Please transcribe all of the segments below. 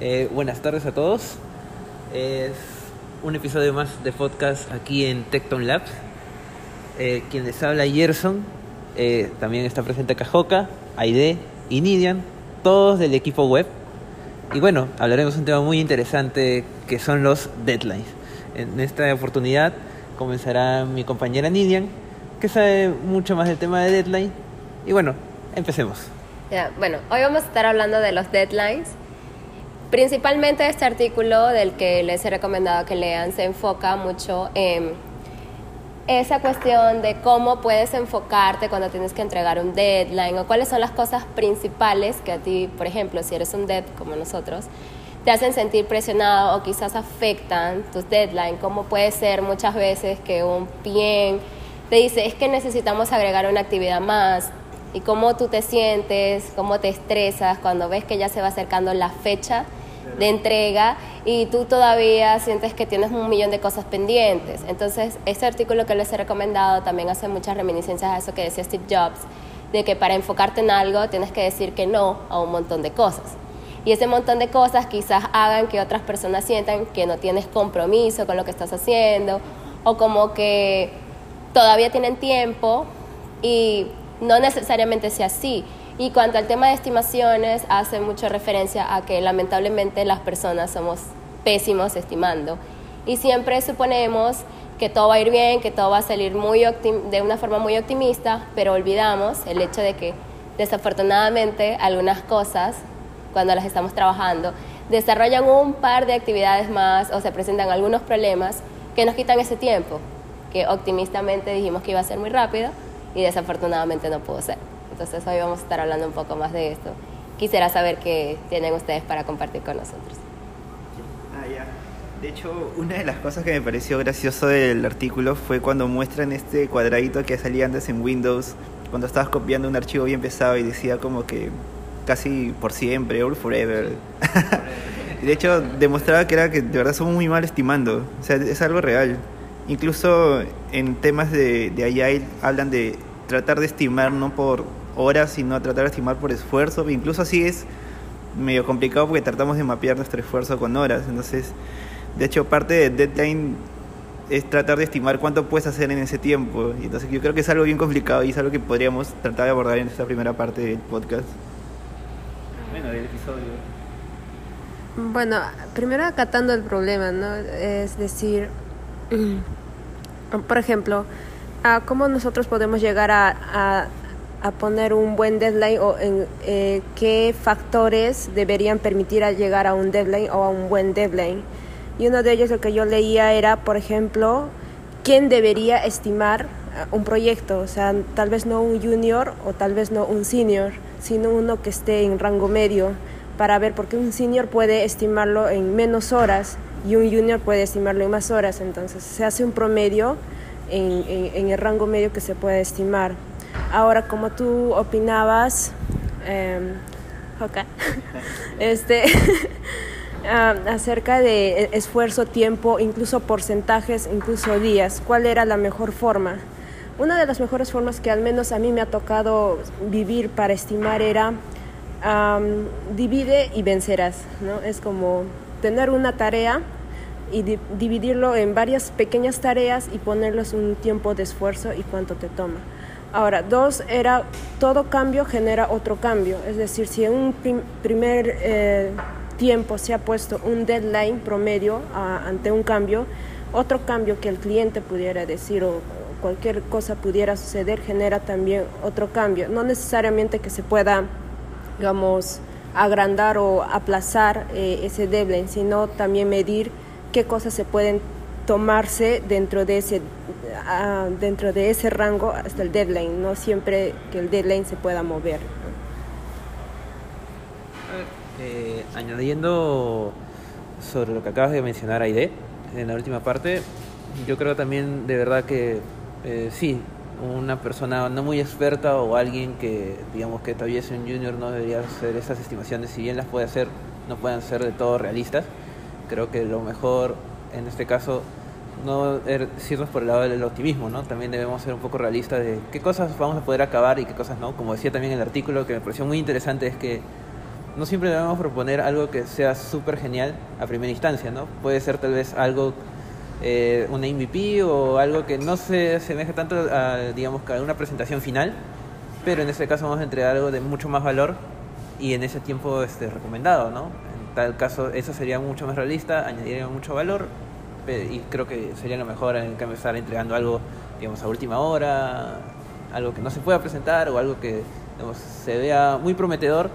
Eh, buenas tardes a todos. Es un episodio más de podcast aquí en Tecton Labs. Eh, quien les habla Gerson. Eh, también está presente Cajoca, Aide y Nidian, todos del equipo web. Y bueno, hablaremos de un tema muy interesante que son los deadlines. En esta oportunidad comenzará mi compañera Nidian, que sabe mucho más del tema de deadline. Y bueno, empecemos. Ya, bueno, hoy vamos a estar hablando de los deadlines. Principalmente este artículo del que les he recomendado que lean se enfoca mucho en esa cuestión de cómo puedes enfocarte cuando tienes que entregar un deadline o cuáles son las cosas principales que a ti, por ejemplo, si eres un dead como nosotros, te hacen sentir presionado o quizás afectan tus deadlines, como puede ser muchas veces que un PM te dice es que necesitamos agregar una actividad más y cómo tú te sientes, cómo te estresas cuando ves que ya se va acercando la fecha de entrega y tú todavía sientes que tienes un millón de cosas pendientes. Entonces, este artículo que les he recomendado también hace muchas reminiscencias a eso que decía Steve Jobs, de que para enfocarte en algo tienes que decir que no a un montón de cosas. Y ese montón de cosas quizás hagan que otras personas sientan que no tienes compromiso con lo que estás haciendo o como que todavía tienen tiempo y no necesariamente sea así. Y cuanto al tema de estimaciones, hace mucha referencia a que lamentablemente las personas somos pésimos estimando. Y siempre suponemos que todo va a ir bien, que todo va a salir muy de una forma muy optimista, pero olvidamos el hecho de que desafortunadamente algunas cosas, cuando las estamos trabajando, desarrollan un par de actividades más o se presentan algunos problemas que nos quitan ese tiempo, que optimistamente dijimos que iba a ser muy rápido y desafortunadamente no pudo ser. Entonces hoy vamos a estar hablando un poco más de esto. Quisiera saber qué tienen ustedes para compartir con nosotros. Ah, ya. De hecho, una de las cosas que me pareció gracioso del artículo fue cuando muestran este cuadradito que salía antes en Windows, cuando estabas copiando un archivo bien pesado y decía como que casi por siempre, or forever. de hecho, demostraba que era que de verdad somos muy mal estimando. O sea, es algo real. Incluso en temas de, de hablan de tratar de estimar no por horas, sino tratar de estimar por esfuerzo. Incluso así es medio complicado porque tratamos de mapear nuestro esfuerzo con horas. Entonces, de hecho, parte de deadline es tratar de estimar cuánto puedes hacer en ese tiempo. Y entonces yo creo que es algo bien complicado y es algo que podríamos tratar de abordar en esta primera parte del podcast. Bueno, del episodio. Bueno, primero acatando el problema, ¿no? Es decir, por ejemplo, ¿cómo nosotros podemos llegar a, a, poner un buen deadline o en eh, qué factores deberían permitir a llegar a un deadline o a un buen deadline? Y uno de ellos, lo que yo leía era, por ejemplo, quién debería estimar un proyecto, o sea, tal vez no un junior o tal vez no un senior, sino uno que esté en rango medio para ver, porque un senior puede estimarlo en menos horas y un junior puede estimarlo en más horas, entonces se hace un promedio en, en, el rango medio que se puede estimar. Ahora, como tú opinabas, eh, este, acerca de esfuerzo, tiempo, incluso porcentajes, incluso días, ¿cuál era la mejor forma? Una de las mejores formas que al menos a mí me ha tocado vivir para estimar era divide y vencerás, ¿no? Es como tener una tarea y dividirlo en varias pequeñas tareas y ponerles un tiempo de esfuerzo y cuánto te toma. Ahora, dos era todo cambio genera otro cambio, es decir, si en un primer eh, tiempo se ha puesto un deadline promedio ante un cambio, otro cambio que el cliente pudiera decir o cualquier cosa pudiera suceder genera también otro cambio. No necesariamente que se pueda, digamos, agrandar o aplazar eh, ese deadline, sino también medir qué cosas se pueden tomarse dentro de ese ah, dentro de ese rango hasta el deadline, no siempre que el deadline se pueda mover. Eh, añadiendo sobre lo que acabas de mencionar, Aide, en la última parte, yo creo también de verdad que eh, sí, una persona no muy experta o alguien que digamos que todavía es un junior no debería hacer esas estimaciones, si bien las puede hacer, no pueden ser de todo realistas. Creo que lo mejor en este caso no irnos por el lado del optimismo, ¿no? También debemos ser un poco realistas de qué cosas vamos a poder acabar y qué cosas no. Como decía también el artículo que me pareció muy interesante es que no siempre debemos proponer algo que sea súper genial a primera instancia, ¿no? Puede ser tal vez algo, eh, una MVP o algo que no se asemeje tanto a, digamos, a una presentación final, pero en este caso vamos a entregar algo de mucho más valor y en ese tiempo este, recomendado, ¿no? En tal caso, eso sería mucho más realista, añadiría mucho valor y creo que sería lo mejor en cambio estar entregando algo, digamos, a última hora, algo que no se pueda presentar o algo que se vea muy prometedor,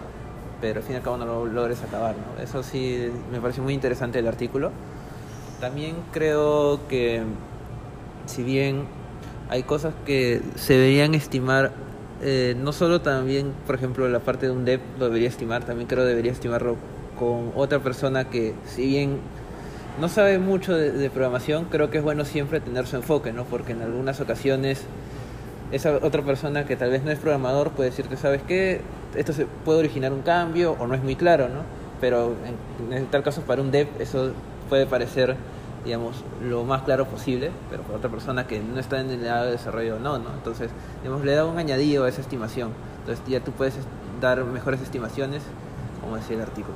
pero al fin y al cabo no lo logres acabar. ¿no? Eso sí me pareció muy interesante el artículo. También creo que si bien hay cosas que se deberían estimar, eh, no solo también, por ejemplo, la parte de un dev lo debería estimar, también creo debería estimarlo con otra persona que si bien no sabe mucho de, programación, creo que es bueno siempre tener su enfoque, ¿no? Porque en algunas ocasiones esa otra persona que tal vez no es programador puede decirte, ¿sabes qué? Esto se puede originar un cambio o no es muy claro, ¿no? Pero en, tal caso para un dev eso puede parecer, digamos, lo más claro posible, pero para otra persona que no está en el lado de desarrollo no, ¿no? Entonces, digamos, le da un añadido a esa estimación. Entonces ya tú puedes dar mejores estimaciones, como decía el artículo.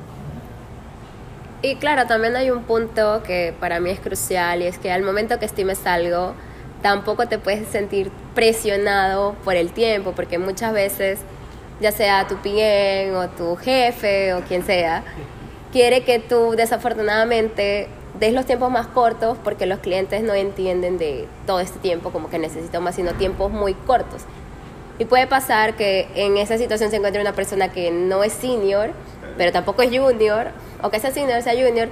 Y claro, también hay un punto que para mí es crucial y es que al momento que estimes algo, tampoco te puedes sentir presionado por el tiempo, porque muchas veces, ya sea tu PM o tu jefe o quien sea, quiere que tú desafortunadamente des los tiempos más cortos porque los clientes no entienden de todo este tiempo como que necesitan más, sino tiempos muy cortos. Y puede pasar que en esa situación se encuentre una persona que no es senior, pero tampoco es junior, o que sea senior, sea junior,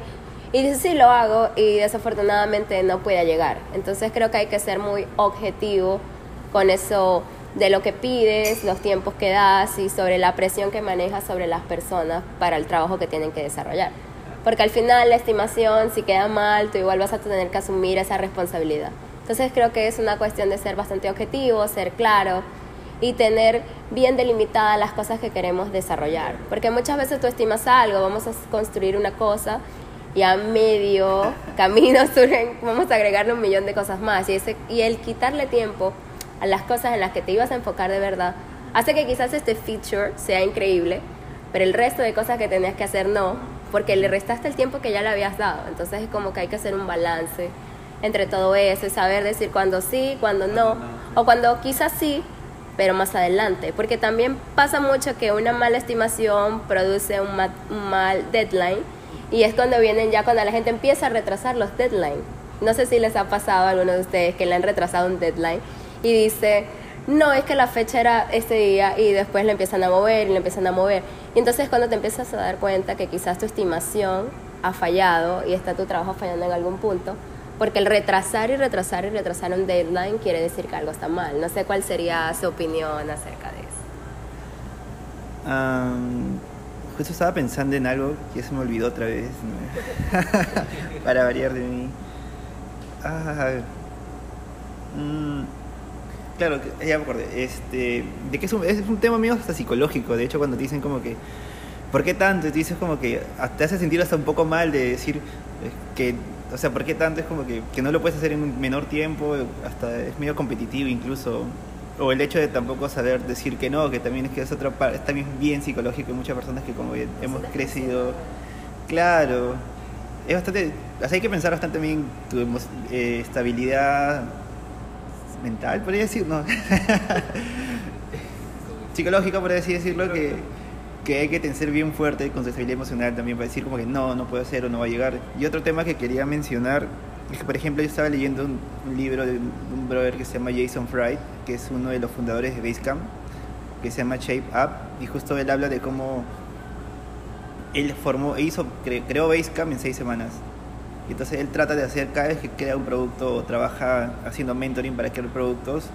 y dice, sí, lo hago y desafortunadamente no puede llegar. Entonces creo que hay que ser muy objetivo con eso de lo que pides, los tiempos que das y sobre la presión que manejas sobre las personas para el trabajo que tienen que desarrollar. Porque al final la estimación, si queda mal, tú igual vas a tener que asumir esa responsabilidad. Entonces creo que es una cuestión de ser bastante objetivo, ser claro y tener bien delimitadas las cosas que queremos desarrollar. Porque muchas veces tú estimas algo, vamos a construir una cosa y a medio camino surgen, vamos a agregarle un millón de cosas más. Y, ese, y el quitarle tiempo a las cosas en las que te ibas a enfocar de verdad hace que quizás este feature sea increíble, pero el resto de cosas que tenías que hacer no, porque le restaste el tiempo que ya le habías dado. Entonces es como que hay que hacer un balance entre todo eso y saber decir cuándo sí, cuándo no, o cuando quizás sí, pero más adelante. Porque también pasa mucho que una mala estimación produce un, mal deadline y es cuando vienen ya cuando la gente empieza a retrasar los deadlines. No sé si les ha pasado a alguno de ustedes que le han retrasado un deadline y dice, no, es que la fecha era este día y después le empiezan a mover y le empiezan a mover. Y entonces cuando te empiezas a dar cuenta que quizás tu estimación ha fallado y está tu trabajo fallando en algún punto, porque el retrasar y retrasar y retrasar un deadline quiere decir que algo está mal. No sé cuál sería su opinión acerca de eso. Um Justo estaba pensando en algo que se me olvidó otra vez. Para variar de mí. Ah, mm, claro, ya me acordé. Este, de que es un, es un tema mío hasta psicológico. De hecho, cuando te dicen como que, ¿por qué tanto? Y te dices como que te hace sentir hasta un poco mal de decir que, o sea, ¿por qué tanto? Es como que, que no lo puedes hacer en un menor tiempo. Hasta es medio competitivo incluso o el hecho de tampoco saber decir que no, que también es que es otra parte, es también bien psicológico, hay muchas personas que como hemos crecido, claro, es bastante, hay que pensar bastante bien tu eh, estabilidad mental, podría decir, no, psicológica, por así decirlo, que, que hay que ser bien fuerte con su estabilidad emocional también para decir como que no, no puede ser o no va a llegar. Y otro tema que quería mencionar es que, por ejemplo, yo estaba leyendo un, libro de un brother que se llama Jason Fried, que es uno de los fundadores de Basecamp, que se llama Shape Up, y justo él habla de cómo él formó, e hizo, creó Basecamp en seis semanas. Y entonces él trata de hacer, cada vez que crea un producto o trabaja haciendo mentoring para crear productos,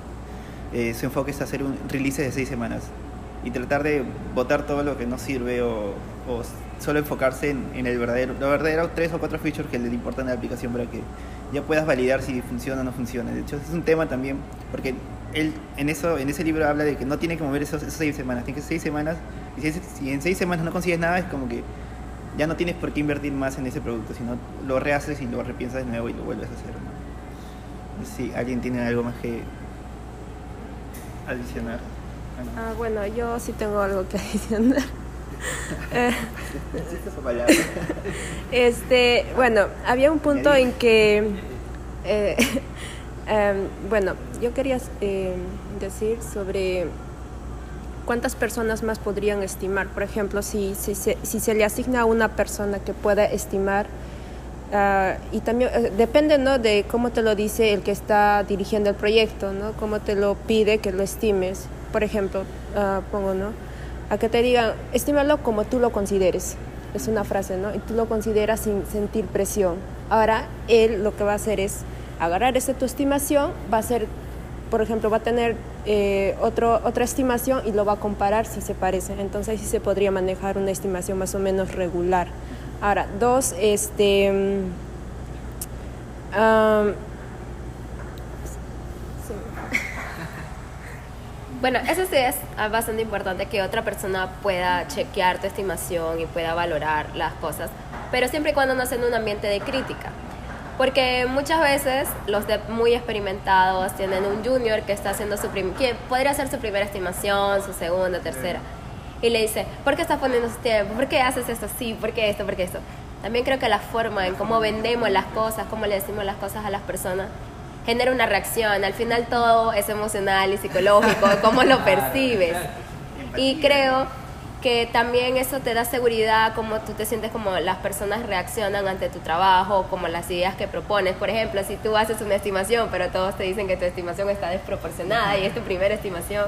eh, su enfoque es hacer un release de seis semanas y tratar de botar todo lo que no sirve o, solo enfocarse en, el verdadero, los verdaderos tres o cuatro features que le importan a la aplicación para que ya puedas validar si funciona o no funciona. De hecho, es un tema también, porque él en eso en ese libro habla de que no tiene que mover esos, seis semanas, tiene que seis semanas, y si, en seis semanas no consigues nada, es como que ya no tienes por qué invertir más en ese producto, sino lo rehaces y lo repiensas de nuevo y lo vuelves a hacer. Si alguien tiene algo más que adicionar. Ah, bueno, yo sí tengo algo que adicionar. ¿Existe esa palabra? Este, bueno, había un punto en que, eh, em, bueno, yo quería eh, decir sobre cuántas personas más podrían estimar. Por ejemplo, si, si, se, si se le asigna a una persona que pueda estimar, ah, y también eh, depende ¿no? de cómo te lo dice el que está dirigiendo el proyecto, ¿no? cómo te lo pide que lo estimes. Por ejemplo, ah, pongo, ¿no? A que te digan, estímalo como tú lo consideres. Es una frase, ¿no? Y tú lo consideras sin sentir presión. Ahora, él lo que va a hacer es agarrar esa tu estimación, va a ser, por ejemplo, va a tener eh, otro, otra estimación y lo va a comparar si se parece. Entonces sí se podría manejar una estimación más o menos regular. Ahora, dos, este... mm, Bueno, eso sí es ah, bastante importante que otra persona pueda chequear tu estimación y pueda valorar las cosas, pero siempre y cuando no sea en un ambiente de crítica. Porque muchas veces los de muy experimentados tienen un junior que está haciendo su que podría hacer su primera estimación, su segunda, tercera, y le dice, ¿por qué estás poniendo ese tiempo? ¿Por qué haces esto así? ¿Por qué esto? ¿Por qué esto? También creo que la forma en cómo vendemos las cosas, cómo le decimos las cosas a las personas, genera una reacción. Al final todo es emocional y psicológico, cómo lo percibes. Y creo que también eso te da seguridad, como tú te sientes como las personas reaccionan ante tu trabajo, como las ideas que propones. Por ejemplo, si tú haces una estimación, pero todos te dicen que tu estimación está desproporcionada y es tu primera estimación,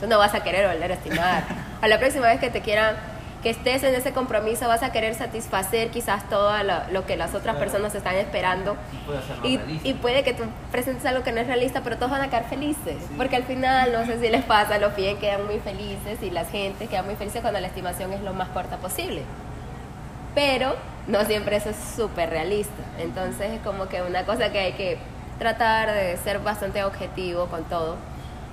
tú no vas a querer volver a estimar. A la próxima vez que te quieran, que estés en ese compromiso, vas a querer satisfacer quizás todo lo, lo que las otras personas están esperando. Y, y puede que tú presentes algo que no es realista, pero todos van a quedar felices. Porque al final, no sé si les pasa, los piden quedan muy felices y las gentes quedan muy felices cuando la estimación es lo más corta posible. Pero no siempre eso es súper realista. Entonces es como que una cosa que hay que tratar de ser bastante objetivo con todo.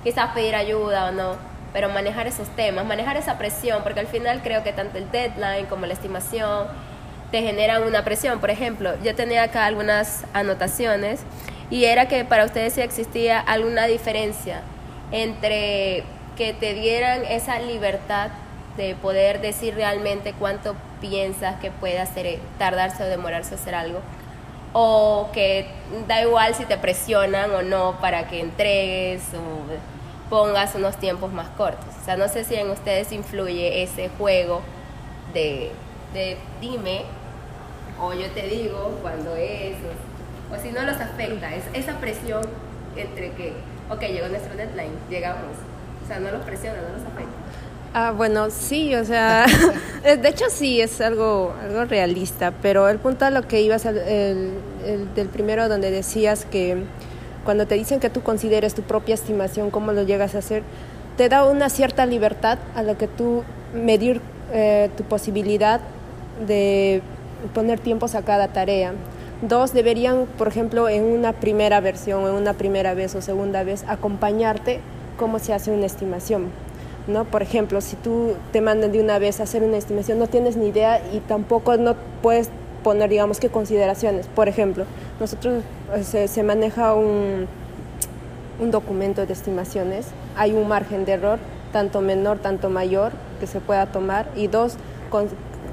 Quizás pedir ayuda o no, pero manejar esos temas, manejar esa presión, porque al final creo que tanto el deadline como la estimación te generan una presión. Por ejemplo, yo tenía acá algunas anotaciones y era que para ustedes si existía alguna diferencia entre que te dieran esa libertad de poder decir realmente cuánto piensas que puede hacer, tardarse o demorarse hacer algo, o que da igual si te presionan o no para que entregues o pongas unos tiempos más cortos. O sea, no sé si en ustedes influye ese juego de, de dime o yo te digo cuando es, o, o si no los afecta, es esa presión entre que, ok, llegó nuestro deadline, llegamos. O sea, no los presiona, no los afecta. Ah, bueno, sí, o sea, de hecho sí es algo, algo realista, pero el punto a lo que ibas al- el, el del primero donde decías que cuando te dicen que tú consideres tu propia estimación, cómo lo llegas a hacer, te da una cierta libertad a lo que tú medir eh, tu posibilidad de poner tiempos a cada tarea. Dos, deberían, por ejemplo, en una primera versión, en una primera vez o segunda vez, acompañarte cómo se hace una estimación. ¿no? Por ejemplo, si tú te mandan de una vez a hacer una estimación, no tienes ni idea y tampoco no puedes poner, digamos, qué consideraciones. Por ejemplo, nosotros eh, se, se maneja un, un documento de estimaciones, hay un margen de error, tanto menor, tanto mayor, que se pueda tomar, y dos, con,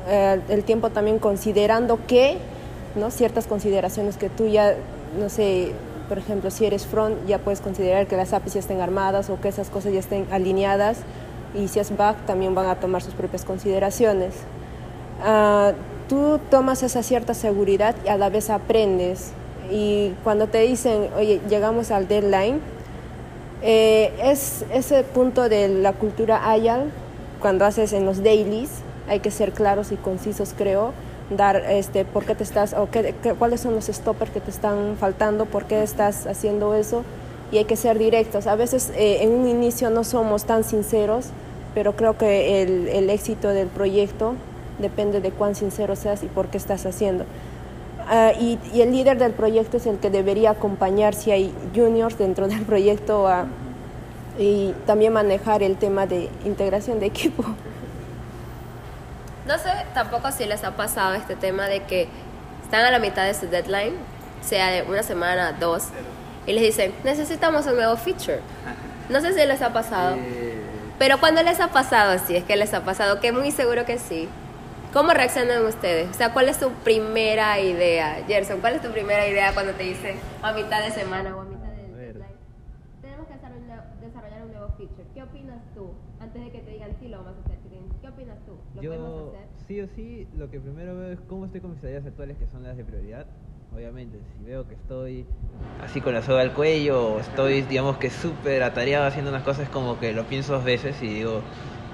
eh, el tiempo también considerando que, ¿no? Ciertas consideraciones que tú ya, no sé, por ejemplo, si eres front, ya puedes considerar que las APIs ya estén armadas o que esas cosas ya estén alineadas, y si es back, también van a tomar sus propias consideraciones. Ah, tú tomas esa cierta seguridad y a la vez aprendes. Y cuando te dicen, oye, llegamos al deadline, eh, es ese punto de la cultura Agile, cuando haces en los dailies, hay que ser claros y concisos, creo, dar este, por qué te estás, o qué, qué- cuáles son los stoppers que te están faltando, por qué estás haciendo eso, y hay que ser directos. A veces eh, en un inicio no somos tan sinceros, pero creo que el, el éxito del proyecto depende de cuán sincero seas y por qué estás haciendo. Y, y el líder del proyecto es el que debería acompañar si hay juniors dentro del proyecto a- y también manejar el tema de integración de equipo. No sé tampoco si les ha pasado este tema de que están a la mitad de su deadline, sea de una semana, dos, y les dicen, necesitamos un nuevo feature. No sé si les ha pasado. Eh, Pero cuando les ha pasado, si es que les ha pasado, que muy seguro que sí, ¿cómo reaccionan ustedes? O sea, ¿cuál es tu primera idea? Gerson, ¿cuál es tu primera idea cuando te dicen a mitad de semana o a mitad de deadline? Tenemos que desarrollar, un nuevo feature. ¿Qué opinas tú? Antes de que te digan sí lo vamos a hacer. ¿Qué opinas tú? ¿Lo podemos Yo, hacer? sí o sí, lo que primero veo es cómo estoy con mis tareas actuales, que son las de prioridad. Obviamente, si veo que estoy así con la soga al cuello, o estoy, digamos que súper atareado haciendo unas cosas, como que lo pienso dos veces y digo,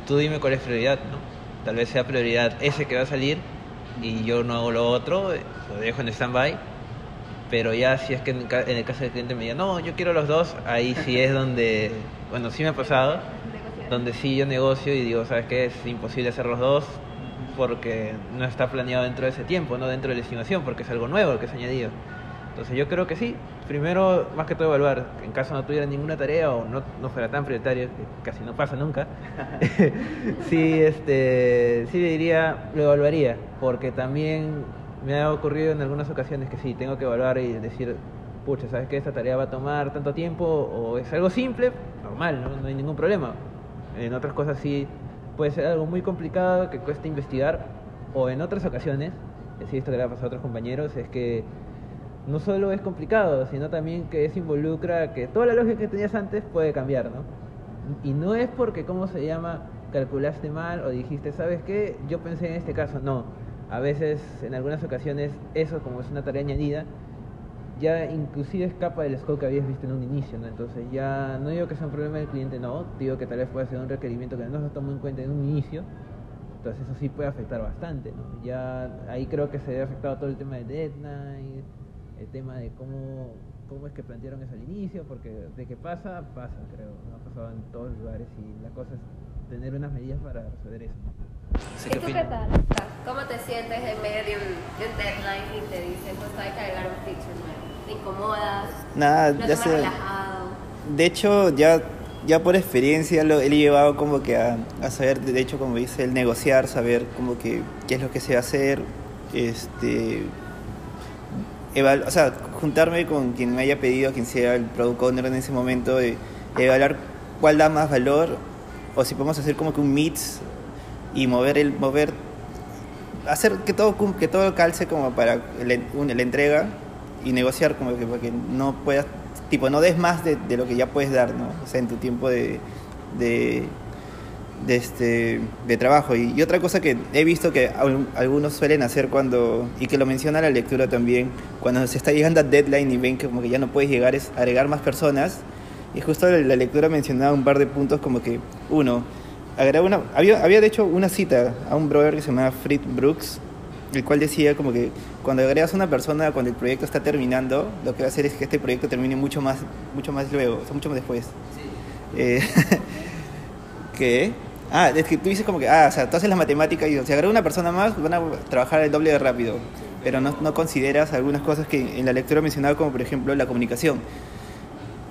tú dime cuál es prioridad, ¿no? Tal vez sea prioridad ese que va a salir y yo no hago lo otro, lo dejo en stand-by. Pero ya si es que en, el caso del cliente me diga, no, yo quiero los dos, ahí sí es donde, bueno, sí me ha pasado, donde sí yo negocio y digo, ¿sabes qué? Es imposible hacer los dos porque no está planeado dentro de ese tiempo, no dentro de la estimación, porque es algo nuevo que se ha añadido. Entonces yo creo que sí. Primero, más que todo, evaluar. En caso no tuviera ninguna tarea o no, no fuera tan prioritario, que casi no pasa nunca, sí, este, sí diría, lo evaluaría, porque también me ha ocurrido en algunas ocasiones que sí, tengo que evaluar y decir, pucha, ¿sabes que esta tarea va a tomar tanto tiempo? O es algo simple, normal, no, no hay ningún problema. En otras cosas sí puede ser algo muy complicado que cuesta investigar, o en otras ocasiones, sí, esto que le ha pasado a otros compañeros, es que no solo es complicado, sino también que eso involucra que toda la lógica que tenías antes puede cambiar, ¿no? Y no es porque, ¿cómo se llama? Calculaste mal o dijiste, ¿sabes qué? Yo pensé en este caso, no. A veces, en algunas ocasiones, eso como es una tarea añadida, ya inclusive escapa del scope que habías visto en un inicio, ¿no? Entonces ya no digo que sea un problema del cliente, no, digo que tal vez pueda ser un requerimiento que no se tomó en cuenta en un inicio, entonces eso sí puede afectar bastante, ¿no? Ya ahí creo que se ve afectado todo el tema de deadline, el tema de cómo, cómo es que plantearon eso al inicio, porque de que pasa, pasa, creo, ¿no? ha pasado en todos los lugares y la cosa es tener unas medidas para resolver eso. ¿no? No sé ¿Y tú qué tal? ¿Cómo te sientes en medio de un, de un deadline y te dicen, pues hay que agregar un feature nuevo? ¿Te incomodas? Nada, ¿Lo ya sé. relajado? De hecho, ya, ya por experiencia lo he llevado como que a, a saber, de hecho, como dice, el negociar, saber como que qué es lo que se va a hacer, este, o sea, juntarme con quien me haya pedido, quien sea el product owner en ese momento, de, evaluar cuál da más valor, o si podemos hacer como que un mix y mover el, mover, hacer que todo, que todo calce como para la entrega y negociar como que para no puedas, tipo, no des más de, de lo que ya puedes dar, ¿no? O sea, en tu tiempo de, de, de, este, de trabajo. Y, y otra cosa que he visto que al- algunos suelen hacer cuando, y que lo menciona la lectura también, cuando se está llegando a deadline y ven que como que ya no puedes llegar, es agregar más personas. Y justo la, la lectura mencionaba un par de puntos como que, uno, una, había, había de hecho una cita a un brother que se llamaba Fritz Brooks, el cual decía como que cuando agregas a una persona cuando el proyecto está terminando, lo que va a hacer es que este proyecto termine mucho más, mucho más luego, o sea, mucho más después. Eh, ¿Qué? Ah, es que tú dices como que, ah, o sea, tú haces la matemática y si agrega una persona más, van a trabajar el doble de rápido. Pero no, no consideras algunas cosas que en la lectura mencionaba, como por ejemplo la comunicación.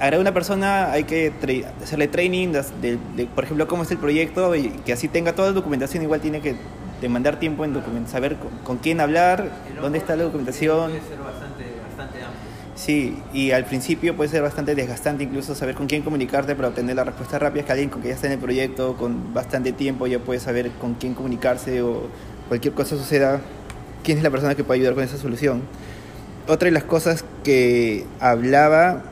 Agregar una persona, hay que hacerle training, de, por ejemplo, cómo es el proyecto y que así tenga toda la documentación. Igual tiene que demandar tiempo en saber con, quién hablar, dónde está la documentación. Puede ser bastante. Sí, y al principio puede ser bastante desgastante incluso saber con quién comunicarte para obtener la respuesta rápida, que alguien con que ya está en el proyecto con bastante tiempo ya puede saber con quién comunicarse o cualquier cosa suceda, quién es la persona que puede ayudar con esa solución. Otra de las cosas que hablaba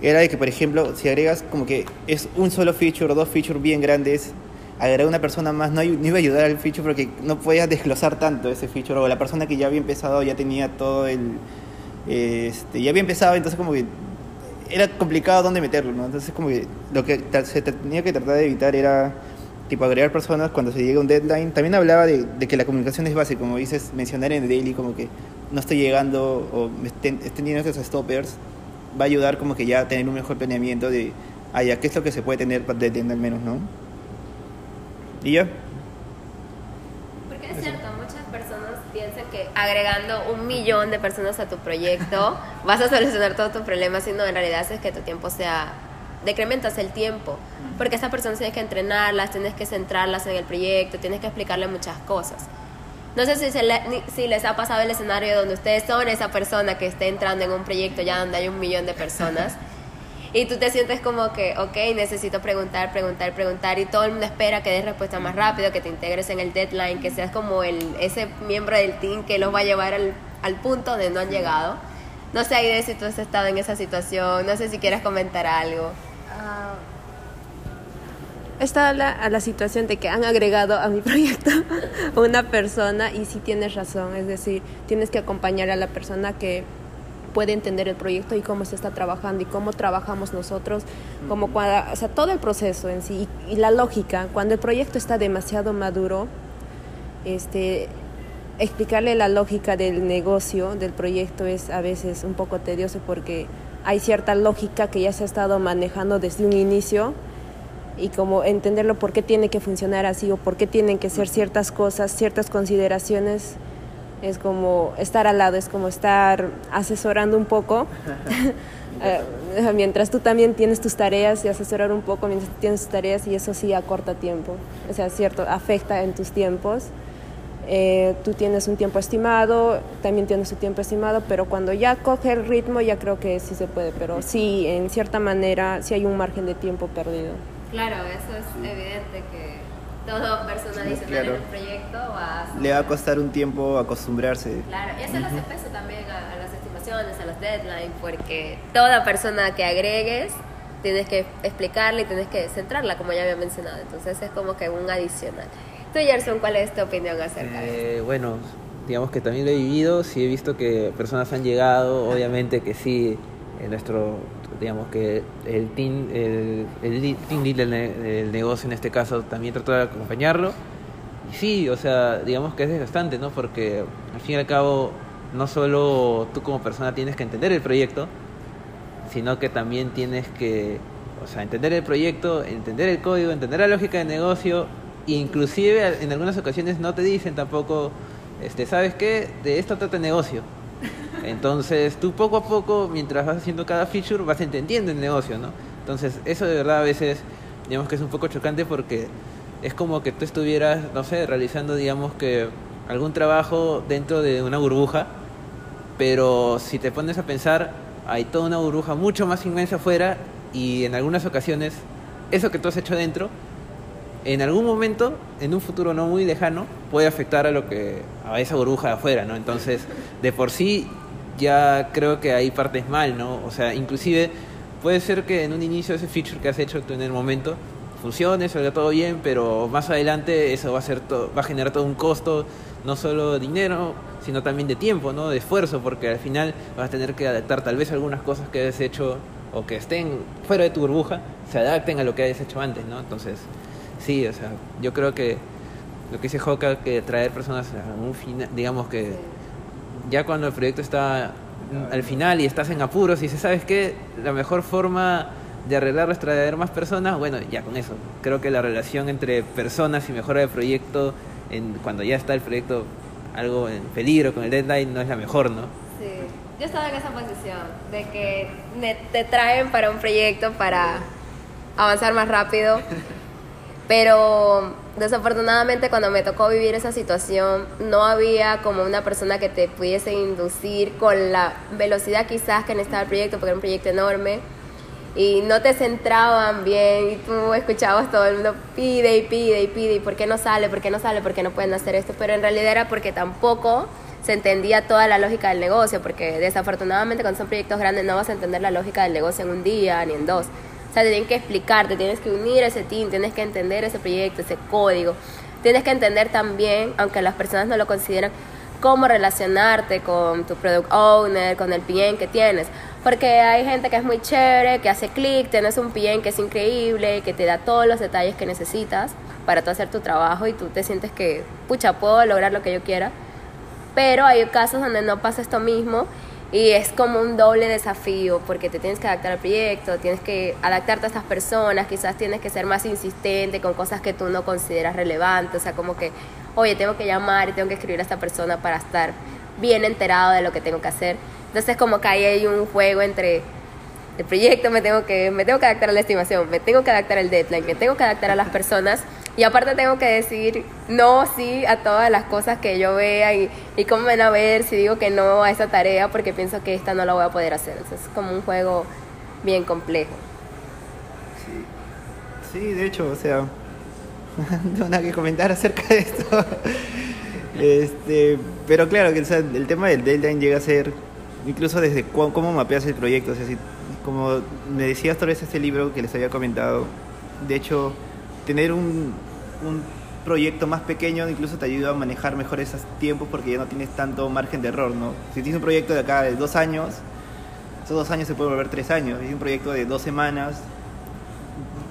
era de que, por ejemplo, si agregas como que es un solo feature o dos features bien grandes, agregar una persona más no, no iba a ayudar al feature porque no podías desglosar tanto ese feature o la persona que ya había empezado ya tenía todo el... Este, ya había empezado, entonces como que era complicado dónde meterlo, ¿no? Entonces como que lo que se tenía que tratar de evitar era tipo agregar personas cuando se llega un deadline. También hablaba de, de que la comunicación es base, como dices, mencionar en el daily como que no estoy llegando o me estén, teniendo esos stoppers, va a ayudar como que ya a tener un mejor planeamiento de, ah, ya, qué es lo que se puede tener para al menos, ¿no? Y ya. Porque es cierto, muchas personas piensan que agregando un millón de personas a tu proyecto vas a solucionar todos tus problemas, sino en realidad es que tu tiempo sea, decrementas el tiempo, porque esas personas tienes que entrenarlas, tienes que centrarlas en el proyecto, tienes que explicarle muchas cosas. No sé si, se le- ni- si les ha pasado el escenario donde ustedes son esa persona que esté entrando en un proyecto ya donde hay un millón de personas y tú te sientes como que, ok, necesito preguntar, preguntar, preguntar y todo el mundo espera que des respuesta más rápido, que te integres en el deadline, que seas como el, ese miembro del team que los va a llevar al, al punto donde no han llegado. No sé, Aide, si tú has estado en esa situación, no sé si quieres comentar algo. Ah, Está la, a la situación de que han agregado a mi proyecto una persona y sí tienes razón, es decir, tienes que acompañar a la persona que puede entender el proyecto y cómo se está trabajando y cómo trabajamos nosotros, como cuando, o sea, todo el proceso en sí y, y la lógica. Cuando el proyecto está demasiado maduro, este, explicarle la lógica del negocio, del proyecto, es a veces un poco tedioso porque hay cierta lógica que ya se ha estado manejando desde un inicio y como entenderlo por qué tiene que funcionar así o por qué tienen que ser ciertas cosas, ciertas consideraciones, es como estar al lado, es como estar asesorando un poco. Eh, mientras tú también tienes tus tareas y asesorar un poco mientras tú tienes tus tareas y eso sí acorta tiempo, o sea, cierto, afecta en tus tiempos. Eh, tú tienes un tiempo estimado, también tienes tu tiempo estimado, pero cuando ya coge el ritmo ya creo que sí se puede, pero sí, en cierta manera, sí hay un margen de tiempo perdido. Claro, eso es evidente que toda persona adicional claro. en un proyecto va a... Le va a costar un tiempo acostumbrarse. Claro, y eso le hace peso también a, a las estimaciones, a los deadlines, porque toda persona que agregues tienes que explicarla y tienes que centrarla, como ya había mencionado. Entonces es como que un adicional. Tú, Gerson, ¿cuál es tu opinión acerca de Eh, esto? bueno, digamos que también lo he vivido, sí he visto que personas han llegado, obviamente que sí, en nuestro, digamos que el team, el, team lead del, ne- del negocio en este caso también trató de acompañarlo. Y sí, o sea, digamos que es desgastante, ¿no? Porque al fin y al cabo, no solo tú como persona tienes que entender el proyecto, sino que también tienes que, o sea, entender el proyecto, entender el código, entender la lógica del negocio, inclusive en algunas ocasiones no te dicen tampoco, este, ¿sabes qué? De esto trata el negocio. Entonces tú poco a poco, mientras vas haciendo cada feature, vas entendiendo el negocio, ¿no? Entonces eso de verdad a veces, digamos que es un poco chocante porque es como que tú estuvieras, no sé, realizando, digamos que algún trabajo dentro de una burbuja, pero si te pones a pensar, hay toda una burbuja mucho más inmensa afuera y en algunas ocasiones eso que tú has hecho dentro, en algún momento, en un futuro no muy lejano, puede afectar a lo que a esa burbuja de afuera, ¿no? Entonces, de por sí ya creo que hay partes mal, ¿no? O sea, inclusive puede ser que en un inicio ese feature que has hecho tú en el momento funcione, salga todo bien, pero más adelante eso va a ser va a generar todo un costo, no solo de dinero, sino también de tiempo, ¿no? De esfuerzo, porque al final vas a tener que adaptar tal vez algunas cosas que has hecho o que estén fuera de tu burbuja, se adapten a lo que hayas hecho antes, ¿no? Entonces, sí, o sea, yo creo que lo que dice Joca, que traer personas a un final, digamos que ya cuando el proyecto está al final y estás en apuros y dices, ¿sabes qué? La mejor forma de arreglarlo es traer más personas, bueno, ya con eso. Creo que la relación entre personas y mejora de proyecto, en, cuando ya está el proyecto algo en peligro con el deadline, no es la mejor, ¿no? Sí, yo estaba en esa posición, de que me- te traen para un proyecto para avanzar más rápido, pero desafortunadamente cuando me tocó vivir esa situación no había como una persona que te pudiese inducir con la velocidad quizás que necesitaba el proyecto, porque era un proyecto enorme y no te centraban bien y tú escuchabas todo el mundo pide y pide y pide y por qué no sale, por qué no sale, por qué no pueden hacer esto, pero en realidad era porque tampoco se entendía toda la lógica del negocio, porque desafortunadamente cuando son proyectos grandes no vas a entender la lógica del negocio en un día ni en dos. Sea, tienen que explicar, te tienes que unir ese team, tienes que entender ese proyecto, ese código. Tienes que entender también, aunque las personas no lo consideran, cómo relacionarte con tu product owner, con el PM que tienes. Porque hay gente que es muy chévere, que hace clic, tienes un PM que es increíble, que te da todos los detalles que necesitas para tú hacer tu trabajo y tú te sientes que, pucha, puedo lograr lo que yo quiera. Pero hay casos donde no pasa esto mismo y es como un doble desafío porque te tienes que adaptar al proyecto, tienes que adaptarte a estas personas, quizás tienes que ser más insistente con cosas que tú no consideras relevantes, o sea, como que, oye, tengo que llamar y tengo que escribir a esta persona para estar bien enterado de lo que tengo que hacer. Entonces como que ahí hay un juego entre el proyecto, me tengo que, me tengo que adaptar a la estimación, me tengo que adaptar al deadline, me tengo que adaptar a las personas y aparte tengo que decir no, sí a todas las cosas que yo vea y, y cómo me van a ver si digo que no a esa tarea porque pienso que esta no la voy a poder hacer. Entonces es como un juego bien complejo. Sí, de hecho, o sea, no nada que comentar acerca de esto. Este, pero claro, que el tema del deadline llega a ser, incluso desde cómo mapeas el proyecto, o sea, como me decías tal vez este libro que les había comentado, de hecho, tener un, un proyecto más pequeño incluso te ayuda a manejar mejor esos tiempos porque ya no tienes tanto margen de error, ¿no? Si tienes un proyecto de acá de dos años, esos dos años se puede volver tres años. Si es un proyecto de dos semanas,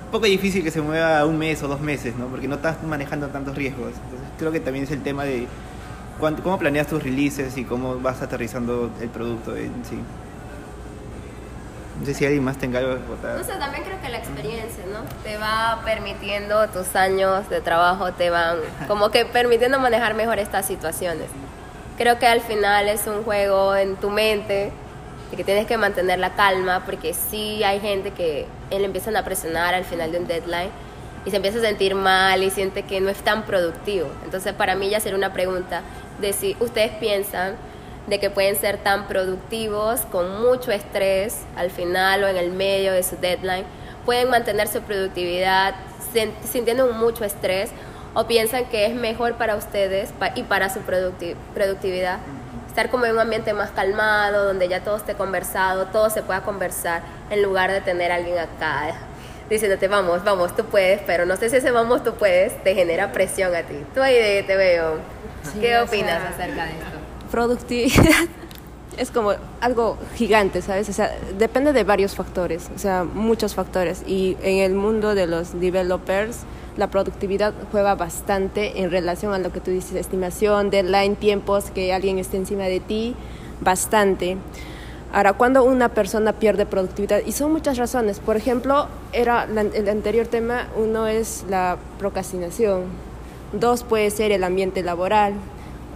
un poco difícil que se mueva un mes o dos meses, ¿no? Porque no estás manejando tantos riesgos. Entonces creo que también es el tema de cómo planeas tus releases y cómo vas aterrizando el producto en sí. No sé si alguien más tenga algo que votar. No sé, también creo que la experiencia, ¿no? Te va permitiendo, tus años de trabajo te van como que permitiendo manejar mejor estas situaciones. Creo que al final es un juego en tu mente, de que tienes que mantener la calma, porque sí hay gente que le empiezan a presionar al final de un deadline y se empieza a sentir mal y siente que no es tan productivo. Entonces para mí ya sería una pregunta de si ustedes piensan de que pueden ser tan productivos con mucho estrés al final o en el medio de su deadline, pueden mantener su productividad sintiendo mucho estrés o piensan que es mejor para ustedes y para su productividad estar como en un ambiente más calmado, donde ya todo esté conversado, todo se pueda conversar, en lugar de tener a alguien acá diciéndote, vamos, vamos, tú puedes, pero no sé si ese vamos, tú puedes, te genera presión a ti. Tú ahí te veo. ¿Qué opinas acerca de esto? Productividad es como algo gigante, ¿sabes? O sea, depende de varios factores, o sea, muchos factores. Y en el mundo de los developers, la productividad juega bastante en relación a lo que tú dices, estimación, deadline, tiempos, que alguien esté encima de ti, bastante. Ahora, cuando una persona pierde productividad, y son muchas razones, por ejemplo, era el anterior tema, uno es la procrastinación, dos puede ser el ambiente laboral,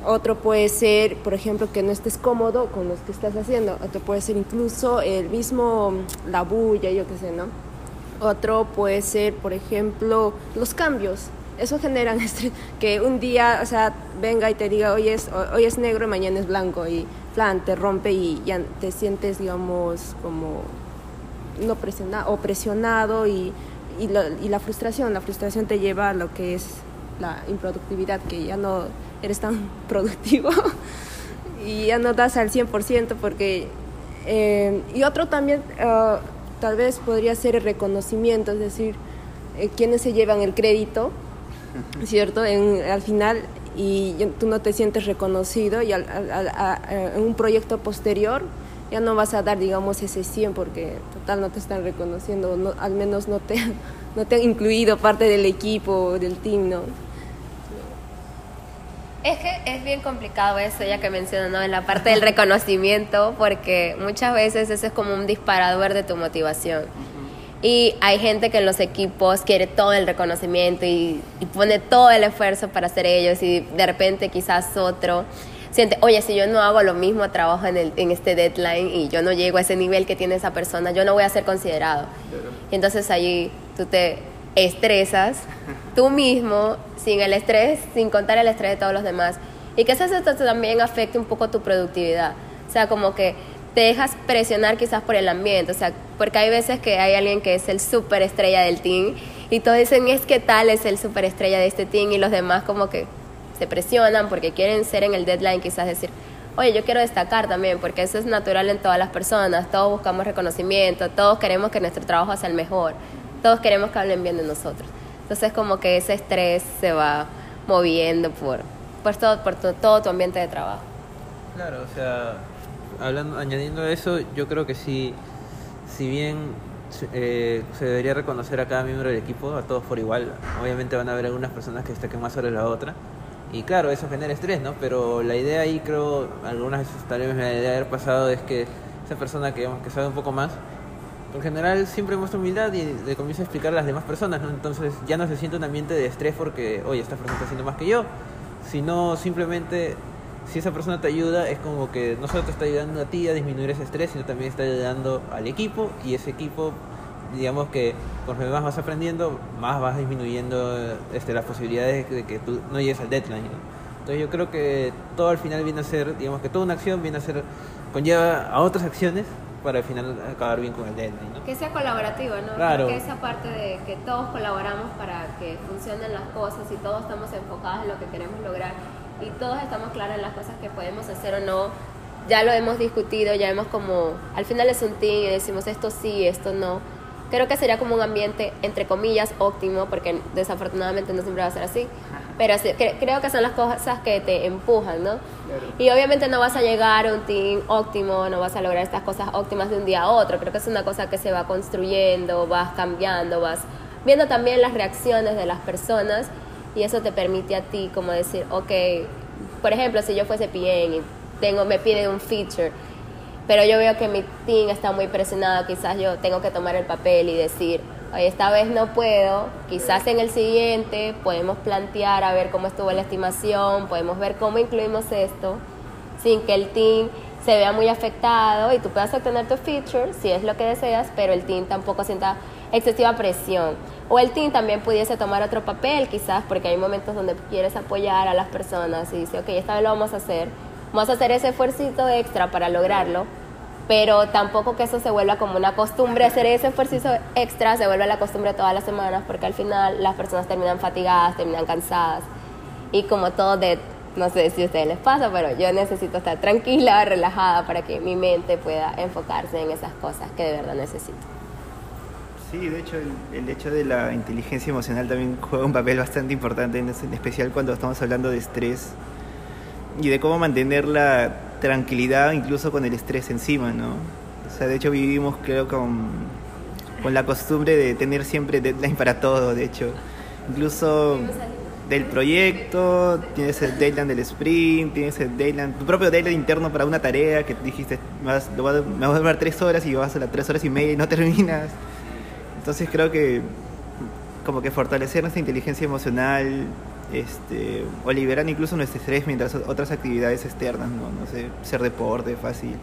otro puede ser, por ejemplo, que no estés cómodo con lo que estás haciendo. Otro puede ser incluso el mismo, la bulla, yo qué sé, ¿no? Otro puede ser, por ejemplo, los cambios. Eso genera estrés. Que un día, o sea, venga y te diga, hoy es, hoy es negro y mañana es blanco. Y, plan, te rompe y ya te sientes, digamos, como no presionado o presionado y, y, y la frustración. La frustración te lleva a lo que es la improductividad, que ya no eres tan productivo y ya no das al 100% porque... Eh, y otro también ah, tal vez podría ser el reconocimiento, es decir, eh, quienes se llevan el crédito, ¿cierto? En, al final y tú no te sientes reconocido y al, en un proyecto posterior ya no vas a dar, digamos, ese 100 porque total no te están reconociendo, no, al menos no te, no te han incluido parte del equipo, del team, ¿no? Es que es bien complicado eso, ya que mencionó, ¿no? En la parte del reconocimiento, porque muchas veces eso es como un disparador de tu motivación. Y hay gente que en los equipos quiere todo el reconocimiento y, pone todo el esfuerzo para hacer ellos y de repente quizás otro siente, oye, si yo no hago lo mismo trabajo en, el, en este deadline y yo no llego a ese nivel que tiene esa persona, yo no voy a ser considerado. Y entonces allí tú te estresas tú mismo, sin el estrés, sin contar el estrés de todos los demás. Y que eso también afecte un poco tu productividad. O sea, como que te dejas presionar quizás por el ambiente. O sea, porque hay veces que hay alguien que es el super estrella del team y todos dicen, es que tal es el super estrella de este team y los demás como que se presionan porque quieren ser en el deadline, quizás decir, oye, yo quiero destacar también, porque eso es natural en todas las personas, todos buscamos reconocimiento, todos queremos que nuestro trabajo sea el mejor todos queremos que hablen bien de nosotros. Entonces como que ese estrés se va moviendo por, por, todo, por todo tu ambiente de trabajo. Claro, o sea, hablando, añadiendo eso, yo creo que sí, si bien eh, se debería reconocer a cada miembro del equipo, a todos por igual, obviamente van a haber algunas personas que destaquen más sobre la otra. Y claro, eso genera estrés, ¿no? Pero la idea ahí creo, algunas veces tal vez me de haber pasado es que esa persona que, que sabe un poco más en general siempre muestra humildad y le comienza a explicar a las demás personas, ¿no? Entonces ya no se siente un ambiente de estrés porque, oye, esta persona está haciendo más que yo, sino simplemente si esa persona te ayuda es como que no solo te está ayudando a ti a disminuir ese estrés, sino también está ayudando al equipo y ese equipo, digamos que conforme más vas aprendiendo, más vas disminuyendo este, las posibilidades de que tú no llegues al deadline. Entonces yo creo que todo al final viene a ser, digamos que toda una acción viene a ser, conlleva a otras acciones para al final acabar bien con el deadline, ¿no? Que sea colaborativo, ¿no? Claro. Que esa parte de que todos colaboramos para que funcionen las cosas y todos estamos enfocados en lo que queremos lograr y todos estamos claros en las cosas que podemos hacer o no. Ya lo hemos discutido, ya hemos como, al final es un team y decimos esto sí, esto no. Creo que sería como un ambiente, entre comillas, óptimo, porque desafortunadamente no siempre va a ser así. Pero sí, cre- creo que son las cosas que te empujan, ¿no? Y obviamente no vas a llegar a un team óptimo, no vas a lograr estas cosas óptimas de un día a otro. Creo que es una cosa que se va construyendo, vas cambiando, vas viendo también las reacciones de las personas y eso te permite a ti como decir, ok, por ejemplo, si yo fuese PN y tengo, me piden un feature, pero yo veo que mi team está muy presionado, quizás yo tengo que tomar el papel y decir, esta vez no puedo, quizás en el siguiente podemos plantear a ver cómo estuvo la estimación, podemos ver cómo incluimos esto, sin que el team se vea muy afectado y tú puedas obtener tu feature si es lo que deseas, pero el team tampoco sienta excesiva presión. O el team también pudiese tomar otro papel quizás, porque hay momentos donde quieres apoyar a las personas y dice, ok, esta vez lo vamos a hacer, vamos a hacer ese esfuerzo extra para lograrlo, pero tampoco que eso se vuelva como una costumbre, hacer ese esfuerzo extra se vuelve la costumbre todas las semanas, porque al final las personas terminan fatigadas, terminan cansadas, y como todo de, no sé si a ustedes les pasa, pero yo necesito estar tranquila, relajada, para que mi mente pueda enfocarse en esas cosas que de verdad necesito. Sí, de hecho, el, el hecho de la inteligencia emocional también juega un papel bastante importante, en, especial cuando estamos hablando de estrés y de cómo mantener la tranquilidad incluso con el estrés encima, ¿no? O sea, de hecho vivimos, creo, con, con la costumbre de tener siempre deadline para todo, de hecho. Incluso del proyecto, tienes el deadline del sprint, tienes el deadline, tu propio deadline interno para una tarea que dijiste, vas, me va a durar tres horas y vas a las tres horas y media y no terminas. Entonces creo que como que fortalecer nuestra inteligencia emocional este, o liberar incluso nuestro estrés mientras otras actividades externas, ¿no? No sé, hacer deporte fácil.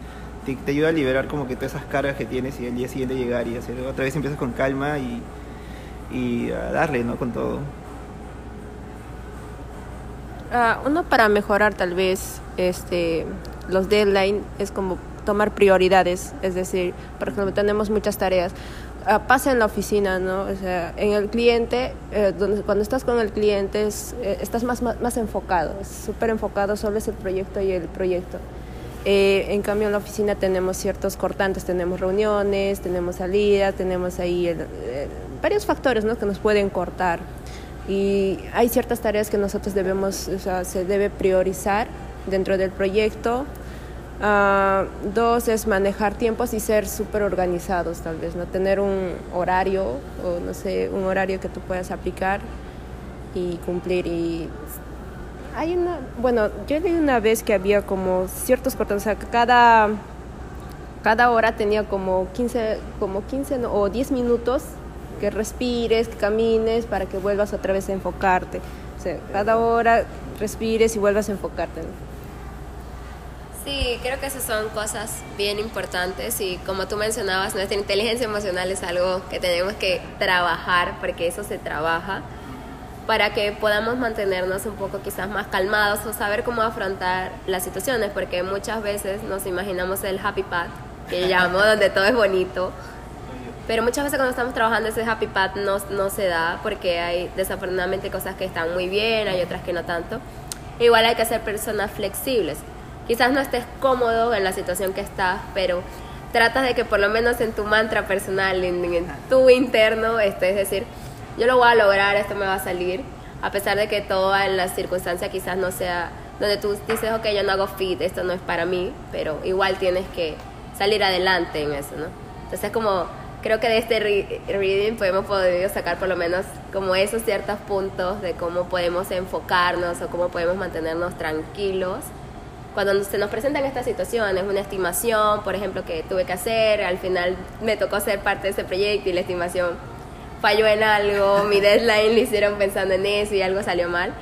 Te, ayuda a liberar como que todas esas cargas que tienes y al día siguiente llegar y hacer otra vez empiezas con calma y, y a darle, ¿no? Con todo. Ah, uno para mejorar tal vez este, los deadline es como tomar prioridades, es decir, por ejemplo, tenemos muchas tareas. Ah, pasa en la oficina, ¿no? O sea, en el cliente, eh, donde, cuando estás con el cliente, es, eh, estás más, más, más enfocado, súper enfocado, solo es el proyecto y el proyecto. Eh, en cambio, en la oficina tenemos ciertos cortantes, tenemos reuniones, tenemos salidas, tenemos ahí el- eh, varios factores ¿no? que nos pueden cortar. Y hay ciertas tareas que nosotros debemos, o sea, se debe priorizar dentro del proyecto. Ah, dos es manejar tiempos y ser súper organizados, tal vez, ¿no? Tener un horario, o no sé, un horario que tú puedas aplicar y cumplir. Y hay una, bueno, yo leí una vez que había como ciertos cortes, o sea, cada, cada hora tenía como 15, como 15 no, o 10 minutos que respires, que camines para que vuelvas otra vez a enfocarte. Cada hora respires y vuelvas a enfocarte. Sí, creo que esas son cosas bien importantes y como tú mencionabas, nuestra inteligencia emocional es algo que tenemos que trabajar porque eso se trabaja para que podamos mantenernos un poco quizás más calmados o saber cómo afrontar las situaciones porque muchas veces nos imaginamos el happy path que llamo donde todo es bonito pero muchas veces cuando estamos trabajando ese happy path no, no se da porque hay desafortunadamente cosas que están muy bien, hay otras que no tanto. Igual hay que ser personas flexibles. Quizás no estés cómodo en la situación que estás, pero tratas de que por lo menos en tu mantra personal, en, en tu interno, estés decir, yo lo voy a lograr, esto me va a salir, a pesar de que toda en las circunstancias quizás no sea donde tú dices, ok, yo no hago fit, esto no es para mí, pero igual tienes que salir adelante en eso, ¿no? Entonces como creo que de este re- reading podemos podido sacar por lo menos como esos ciertos puntos de cómo podemos enfocarnos o cómo podemos mantenernos tranquilos cuando se nos presentan estas situaciones, una estimación, por ejemplo, que tuve que hacer, al final me tocó ser parte de ese proyecto y la estimación falló en algo, mi deadline lo hicieron pensando en eso y algo salió mal,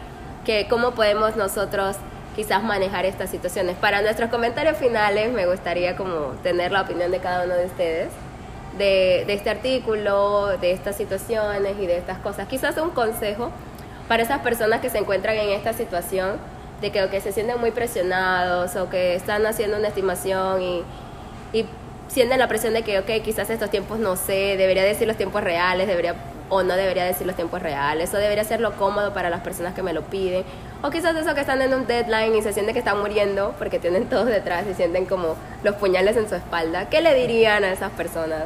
que cómo podemos nosotros quizás manejar estas situaciones. Para nuestros comentarios finales me gustaría como tener la opinión de cada uno de ustedes de, de este artículo, de estas situaciones y de estas cosas. Quizás un consejo para esas personas que se encuentran en esta situación, de que, o que se sienten muy presionados o que están haciendo una estimación y, y sienten la presión de que, ok, quizás estos tiempos no sé, debería decir los tiempos reales, debería o no debería decir los tiempos reales, o debería hacerlo cómodo para las personas que me lo piden, o quizás eso que están en un deadline y se sienten que están muriendo porque tienen todos detrás y sienten como los puñales en su espalda. ¿Qué le dirían a esas personas?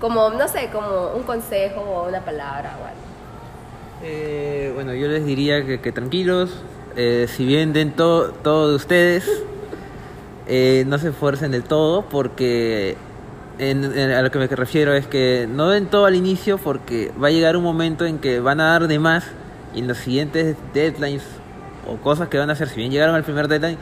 Como, no sé, como un consejo o una palabra o algo. Eh, bueno, yo les diría que tranquilos, eh, si bien den todo, de ustedes, eh, no se esfuercen del todo porque a lo que me refiero es que no den todo al inicio porque va a llegar un momento en que van a dar de más y en los siguientes deadlines o cosas que van a hacer, si bien llegaron al primer deadline,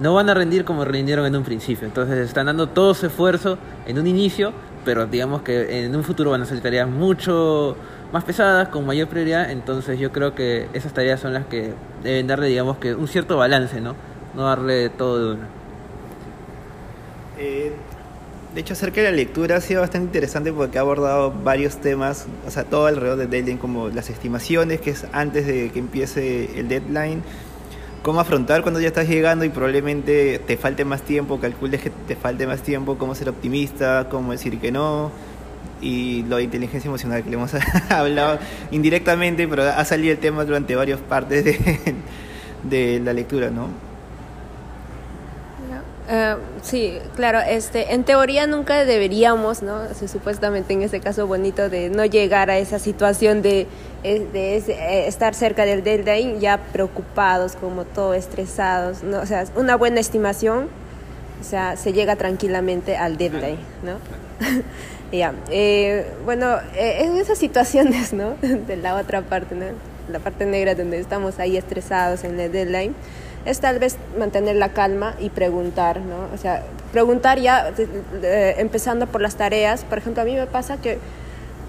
no van a rendir como rindieron en un principio. Entonces están dando todo su esfuerzo en un inicio, pero digamos que en un futuro van a tareas mucho más pesadas, con mayor prioridad. Entonces yo creo que esas tareas son las que deben darle, digamos que un cierto balance, ¿no? No darle todo de uno. Eh, de hecho, acerca de la lectura ha sido bastante interesante porque ha abordado varios temas, o sea, todo alrededor del deadline, como las estimaciones, que es antes de que empiece el deadline, cómo afrontar cuando ya estás llegando y probablemente te falte más tiempo, calcules que te falte más tiempo, cómo ser optimista, cómo decir que no, y lo de inteligencia emocional que le hemos hablado indirectamente, pero ha salido el tema durante varias partes de, de la lectura, ¿no? Eh, sí, claro, este, en teoría nunca deberíamos, ¿no? O sea, supuestamente en ese caso bonito de no llegar a esa situación de, eh, de ese- eh, estar cerca del deadline ya preocupados, como todo estresados, ¿no? O sea, una buena estimación, o sea, se llega tranquilamente al deadline, ¿no? Ya, eh, bueno, eh, en esas situaciones, ¿no? De la otra parte, ¿no? La parte negra donde estamos ahí estresados en el deadline, es tal vez mantener la calma y preguntar, ¿no? O sea, preguntar ya, de- empezando por las tareas. Por ejemplo, a mí me pasa que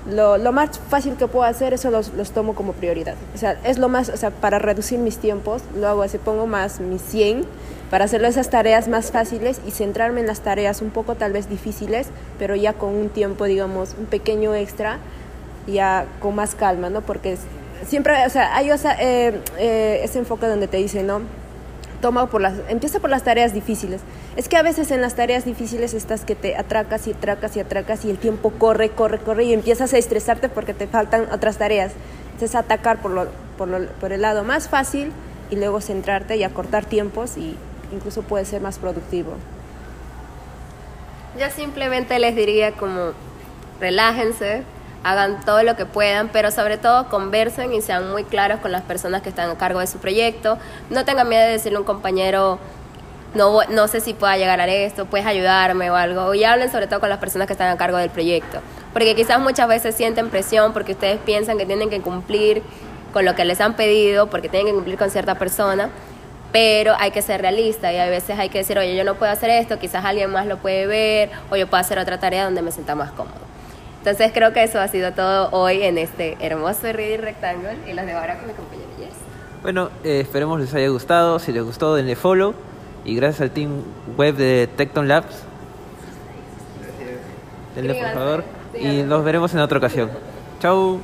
lo, lo más fácil que puedo hacer, eso los, los tomo como prioridad. O sea, es lo más, o sea, para reducir mis tiempos, lo hago así, pongo más mis 100 para hacerlo esas tareas más fáciles y centrarme en las tareas un poco tal vez difíciles, pero ya con un tiempo, digamos, un pequeño extra, ya con más calma, ¿no? Porque siempre, o sea, hay eh, eh, ese enfoque donde te dicen, ¿no? toma por las, empieza por las tareas difíciles. Es que a veces en las tareas difíciles estás que te atracas y atracas y atracas y el tiempo corre, corre, corre y empiezas a estresarte porque te faltan otras tareas. Entonces atacar por, lo, por, lo- por el lado más fácil y luego centrarte y acortar tiempos y incluso puede ser más productivo. Yo simplemente les diría como relájense, hagan todo lo que puedan, pero sobre todo conversen y sean muy claros con las personas que están a cargo de su proyecto. No tengan miedo de decirle a un compañero, no, no sé si pueda llegar a esto, puedes ayudarme o algo. Y hablen sobre todo con las personas que están a cargo del proyecto. Porque quizás muchas veces sienten presión porque ustedes piensan que tienen que cumplir con lo que les han pedido, porque tienen que cumplir con cierta persona pero hay que ser realista y a veces hay que decir, oye, yo no puedo hacer esto, quizás alguien más lo puede ver, o yo puedo hacer otra tarea donde me sienta más cómodo. Entonces creo que eso ha sido todo hoy en este hermoso Reading Rectangle y los dejo ahora con mi compañero Jess. Bueno, eh, esperemos les haya gustado. Si les gustó, denle follow. Y gracias al team web de Tecton Labs. Denle por favor. Y nos veremos en otra ocasión. Chau.